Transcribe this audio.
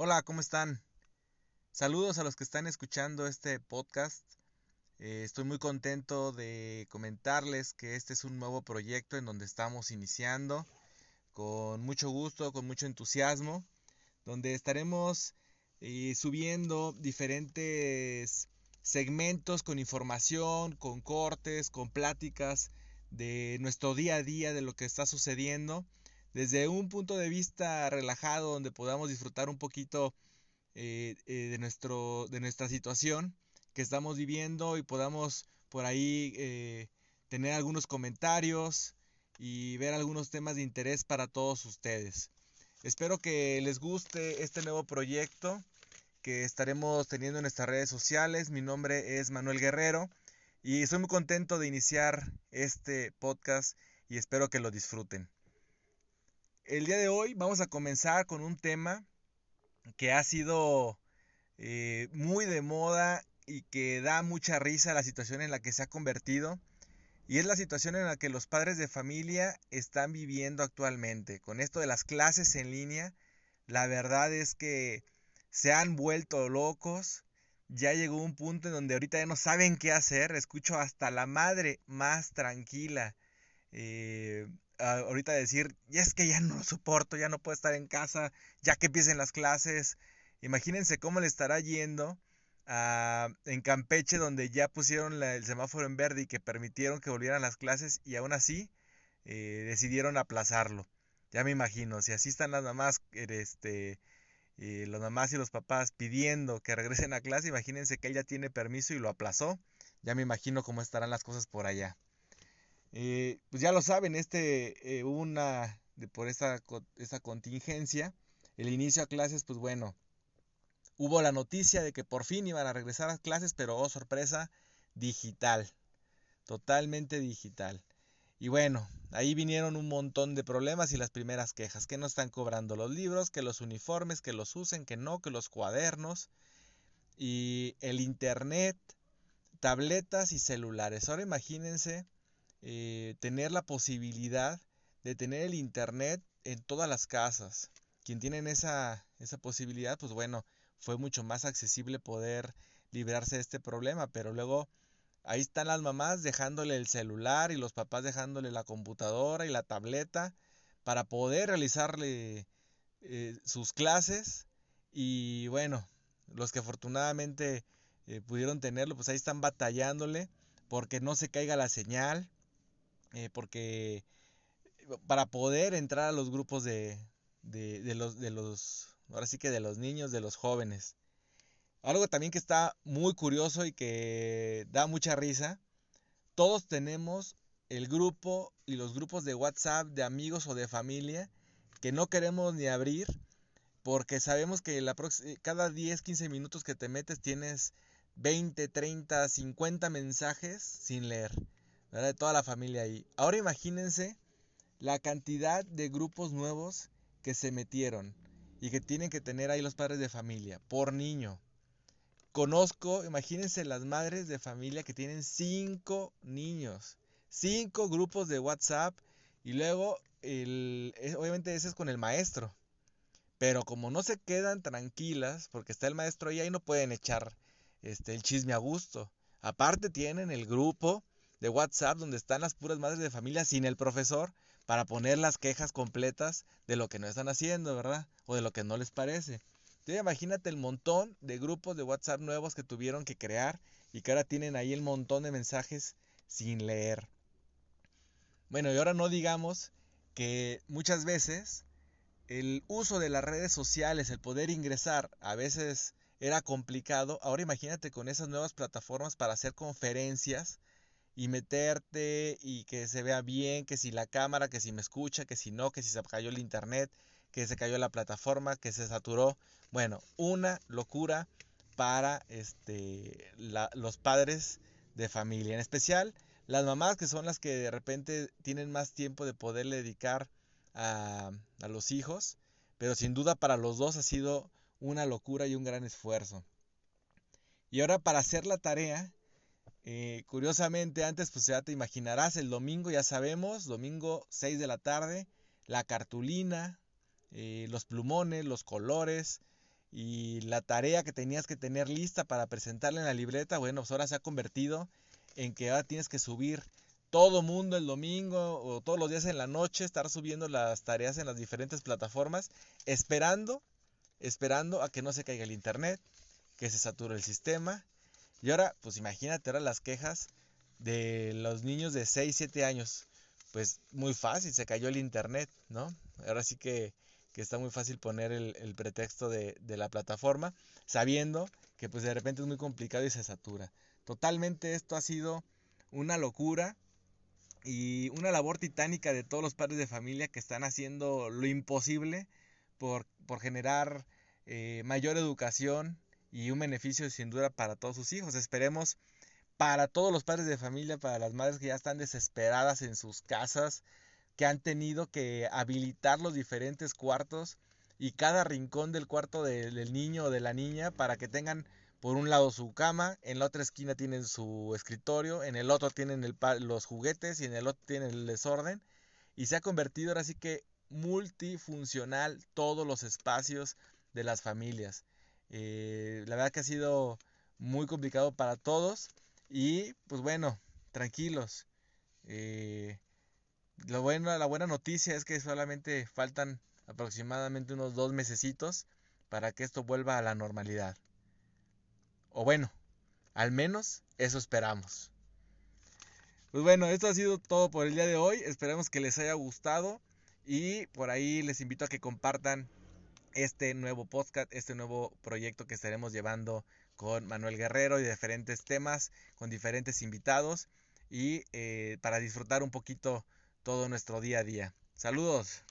Hola, ¿cómo están? Saludos a los que están escuchando este podcast. Eh, estoy muy contento de comentarles que este es un nuevo proyecto en donde estamos iniciando con mucho gusto, con mucho entusiasmo, donde estaremos eh, subiendo diferentes segmentos con información, con cortes, con pláticas de nuestro día a día, de lo que está sucediendo, desde un punto de vista relajado, donde podamos disfrutar un poquito eh, eh, de, nuestro, de nuestra situación que estamos viviendo y podamos por ahí eh, tener algunos comentarios y ver algunos temas de interés para todos ustedes. Espero que les guste este nuevo proyecto que estaremos teniendo en nuestras redes sociales. Mi nombre es Manuel Guerrero y estoy muy contento de iniciar este podcast y espero que lo disfruten. El día de hoy vamos a comenzar con un tema que ha sido eh, muy de moda y que da mucha risa la situación en la que se ha convertido. Y es la situación en la que los padres de familia están viviendo actualmente. Con esto de las clases en línea, la verdad es que se han vuelto locos. Ya llegó un punto en donde ahorita ya no saben qué hacer. Escucho hasta la madre más tranquila. Eh, ahorita decir, y es que ya no lo soporto, ya no puedo estar en casa, ya que empiecen las clases. Imagínense cómo le estará yendo a, en Campeche, donde ya pusieron el semáforo en verde y que permitieron que volvieran las clases y aún así eh, decidieron aplazarlo. Ya me imagino, si así están las mamás, este, eh, mamás y los papás pidiendo que regresen a clase, imagínense que él ya tiene permiso y lo aplazó. Ya me imagino cómo estarán las cosas por allá. Eh, pues ya lo saben, este, eh, una, de, por esta, esta contingencia, el inicio a clases, pues bueno, hubo la noticia de que por fin iban a regresar a clases, pero oh sorpresa, digital, totalmente digital. Y bueno, ahí vinieron un montón de problemas y las primeras quejas, que no están cobrando los libros, que los uniformes, que los usen, que no, que los cuadernos y el internet, tabletas y celulares. Ahora imagínense eh, tener la posibilidad de tener el internet en todas las casas. Quien tienen esa, esa posibilidad, pues bueno, fue mucho más accesible poder librarse de este problema, pero luego ahí están las mamás dejándole el celular y los papás dejándole la computadora y la tableta para poder realizarle eh, sus clases y bueno, los que afortunadamente eh, pudieron tenerlo, pues ahí están batallándole porque no se caiga la señal, eh, porque para poder entrar a los grupos de, de, los, de los, ahora sí que de los niños, de los jóvenes. Algo también que está muy curioso y que da mucha risa, todos tenemos el grupo y los grupos de WhatsApp de amigos o de familia que no queremos ni abrir porque sabemos que la cada 10, 15 minutos que te metes tienes 20, 30, 50 mensajes sin leer. De toda la familia ahí. Ahora imagínense la cantidad de grupos nuevos que se metieron y que tienen que tener ahí los padres de familia por niño. Conozco, imagínense las madres de familia que tienen cinco niños, cinco grupos de WhatsApp y luego, el, obviamente ese es con el maestro. Pero como no se quedan tranquilas, porque está el maestro ahí, ahí no pueden echar este, el chisme a gusto. Aparte tienen el grupo de WhatsApp donde están las puras madres de familia sin el profesor para poner las quejas completas de lo que no están haciendo, ¿verdad? O de lo que no les parece. Entonces imagínate el montón de grupos de WhatsApp nuevos que tuvieron que crear y que ahora tienen ahí el montón de mensajes sin leer. Bueno, y ahora no digamos que muchas veces el uso de las redes sociales, el poder ingresar, a veces era complicado. Ahora imagínate con esas nuevas plataformas para hacer conferencias y meterte y que se vea bien, que si la cámara, que si me escucha, que si no, que si se cayó el internet, que se cayó la plataforma, que se saturó. Bueno, una locura para este, los padres de familia, en especial las mamás que son las que de repente tienen más tiempo de poderle dedicar a, a los hijos, pero sin duda para los dos ha sido una locura y un gran esfuerzo. Y ahora para hacer la tarea, eh, curiosamente, antes, pues ya te imaginarás, el domingo ya sabemos, domingo 6 de la tarde, la cartulina, eh, los plumones, los colores, y la tarea que tenías que tener lista para presentarla en la libreta, bueno, pues ahora se ha convertido en que ahora tienes que subir todo mundo el domingo o todos los días en la noche, estar subiendo las tareas en las diferentes plataformas, esperando, esperando a que no se caiga el internet, que se sature el sistema. Y ahora, pues imagínate ahora las quejas de los niños de 6, 7 años. Pues muy fácil, se cayó el internet, ¿no? Ahora sí que que está muy fácil poner el, pretexto de, la plataforma, sabiendo que pues de repente es muy complicado y se satura. Totalmente esto ha sido una locura y una labor titánica de todos los padres de familia que están haciendo lo imposible por, generar eh, mayor educación y un beneficio sin duda para todos sus hijos. Esperemos para todos los padres de familia, para las madres que ya están desesperadas en sus casas, que han tenido que habilitar los diferentes cuartos y cada rincón del cuarto del niño o de la niña para que tengan por un lado su cama, en la otra esquina tienen su escritorio, en el otro tienen los juguetes y en el otro tienen el desorden. Y se ha convertido ahora sí que multifuncional todos los espacios de las familias. Eh, la verdad que ha sido muy complicado para todos y pues bueno, tranquilos. Eh, lo bueno, la buena noticia es que solamente faltan aproximadamente unos dos mesecitos para que esto vuelva a la normalidad. O bueno, al menos eso esperamos. Pues bueno, esto ha sido todo por el día de hoy. Esperamos que les haya gustado y por ahí les invito a que compartan este nuevo podcast, este nuevo proyecto que estaremos llevando con Manuel Guerrero y diferentes temas, con diferentes invitados y eh, para disfrutar un poquito todo nuestro día a día. Saludos.